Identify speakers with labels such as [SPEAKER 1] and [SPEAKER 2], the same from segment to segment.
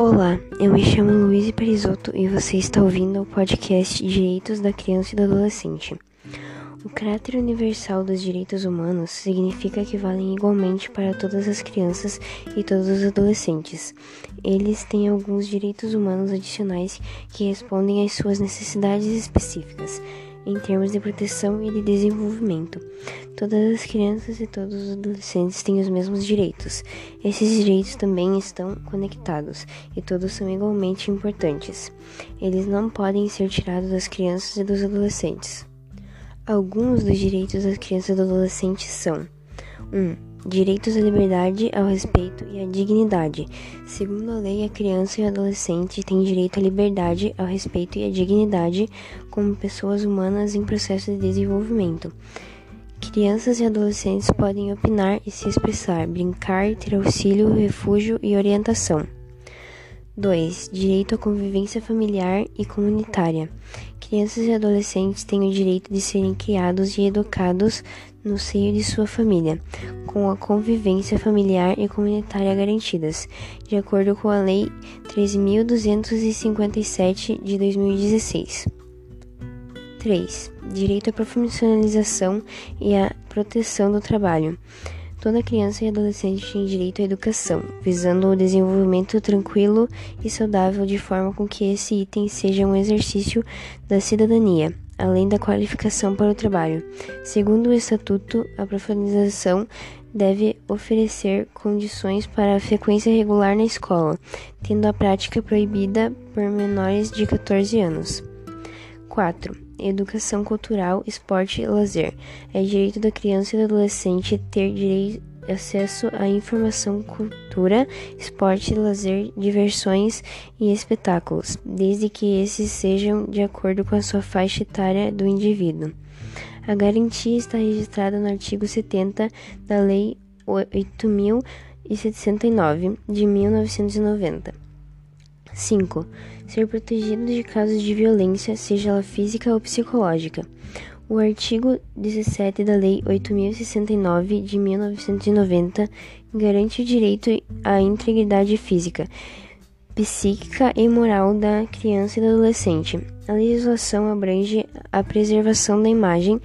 [SPEAKER 1] Olá, eu me chamo Luiz Perisotto e você está ouvindo o podcast Direitos da Criança e do Adolescente. O caráter universal dos direitos humanos significa que valem igualmente para todas as crianças e todos os adolescentes. Eles têm alguns direitos humanos adicionais que respondem às suas necessidades específicas em termos de proteção e de desenvolvimento. Todas as crianças e todos os adolescentes têm os mesmos direitos. Esses direitos também estão conectados e todos são igualmente importantes. Eles não podem ser tirados das crianças e dos adolescentes. Alguns dos direitos das crianças e adolescentes são: 1. Um, Direitos à liberdade, ao respeito e à dignidade. Segundo a lei, a criança e o adolescente têm direito à liberdade, ao respeito e à dignidade como pessoas humanas em processo de desenvolvimento. Crianças e adolescentes podem opinar e se expressar, brincar, ter auxílio, refúgio e orientação. 2. Direito à convivência familiar e comunitária. Crianças e adolescentes têm o direito de serem criados e educados no seio de sua família, com a convivência familiar e comunitária garantidas, de acordo com a Lei 13.257 de 2016. 3. Direito à profissionalização e à proteção do trabalho. Toda criança e adolescente tem direito à educação, visando o desenvolvimento tranquilo e saudável de forma com que esse item seja um exercício da cidadania, além da qualificação para o trabalho. Segundo o Estatuto, a profissionalização deve oferecer condições para a frequência regular na escola, tendo a prática proibida por menores de 14 anos. 4 educação cultural, esporte e lazer. É direito da criança e do adolescente ter direito acesso à informação, cultura, esporte, lazer, diversões e espetáculos, desde que esses sejam de acordo com a sua faixa etária do indivíduo. A garantia está registrada no artigo 70 da Lei 8.069 de 1990. 5. Ser protegido de casos de violência, seja ela física ou psicológica. O artigo 17 da Lei 8069 de 1990 garante o direito à integridade física, psíquica e moral da criança e do adolescente. A legislação abrange a preservação da imagem,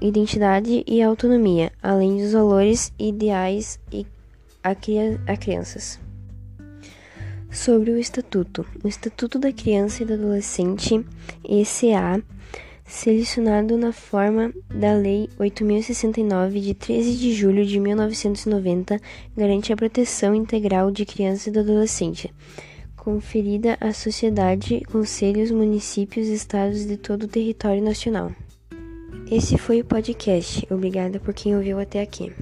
[SPEAKER 1] identidade e autonomia, além dos valores ideais e a, a crianças. Sobre o Estatuto. O Estatuto da Criança e do Adolescente, ECA, selecionado na forma da Lei 8069 de 13 de julho de 1990, garante a proteção integral de criança e do adolescente, conferida à sociedade, conselhos, municípios e estados de todo o território nacional. Esse foi o podcast. Obrigada por quem ouviu até aqui.